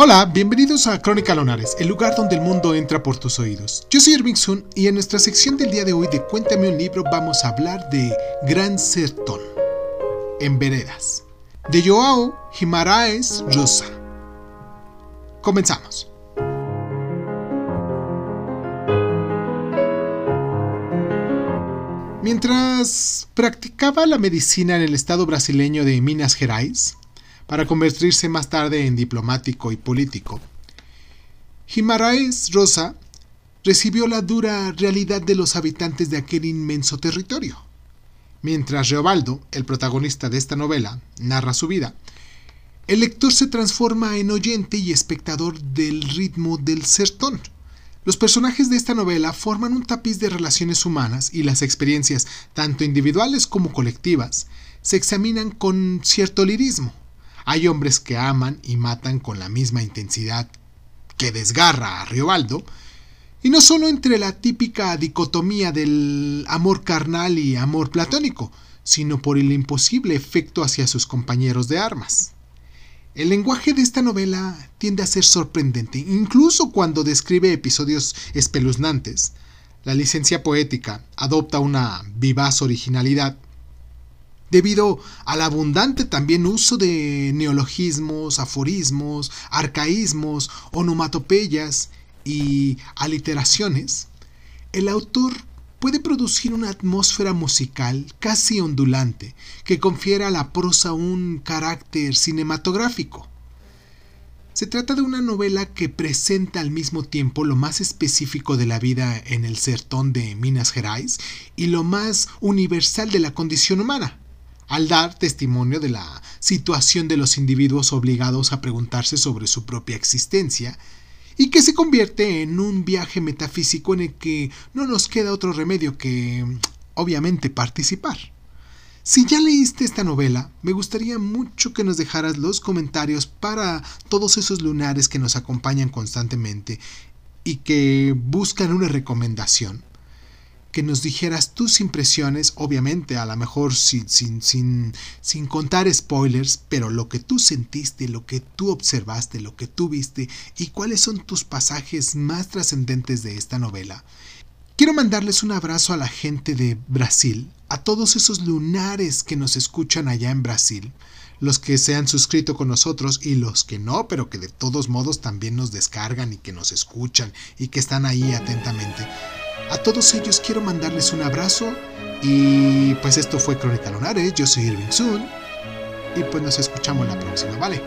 Hola, bienvenidos a Crónica Lonares, el lugar donde el mundo entra por tus oídos. Yo soy Irving Sun y en nuestra sección del día de hoy de Cuéntame un libro vamos a hablar de Gran Sertón, en veredas, de Joao Guimaraes Rosa. Comenzamos. Mientras practicaba la medicina en el estado brasileño de Minas Gerais, para convertirse más tarde en diplomático y político, Guimaraes Rosa recibió la dura realidad de los habitantes de aquel inmenso territorio. Mientras Reobaldo, el protagonista de esta novela, narra su vida, el lector se transforma en oyente y espectador del ritmo del sertón los personajes de esta novela forman un tapiz de relaciones humanas y las experiencias, tanto individuales como colectivas, se examinan con cierto lirismo. Hay hombres que aman y matan con la misma intensidad que desgarra a Riobaldo, y no solo entre la típica dicotomía del amor carnal y amor platónico, sino por el imposible efecto hacia sus compañeros de armas. El lenguaje de esta novela tiende a ser sorprendente, incluso cuando describe episodios espeluznantes. La licencia poética adopta una vivaz originalidad debido al abundante también uso de neologismos, aforismos, arcaísmos, onomatopeyas y aliteraciones. El autor puede producir una atmósfera musical casi ondulante que confiere a la prosa un carácter cinematográfico. Se trata de una novela que presenta al mismo tiempo lo más específico de la vida en el sertón de Minas Gerais y lo más universal de la condición humana, al dar testimonio de la situación de los individuos obligados a preguntarse sobre su propia existencia y que se convierte en un viaje metafísico en el que no nos queda otro remedio que, obviamente, participar. Si ya leíste esta novela, me gustaría mucho que nos dejaras los comentarios para todos esos lunares que nos acompañan constantemente y que buscan una recomendación que nos dijeras tus impresiones, obviamente, a lo mejor sin, sin, sin, sin contar spoilers, pero lo que tú sentiste, lo que tú observaste, lo que tú viste y cuáles son tus pasajes más trascendentes de esta novela. Quiero mandarles un abrazo a la gente de Brasil, a todos esos lunares que nos escuchan allá en Brasil, los que se han suscrito con nosotros y los que no, pero que de todos modos también nos descargan y que nos escuchan y que están ahí atentamente. A todos ellos quiero mandarles un abrazo y pues esto fue Crónica Lunares, yo soy Irving Sun y pues nos escuchamos la próxima, ¿vale?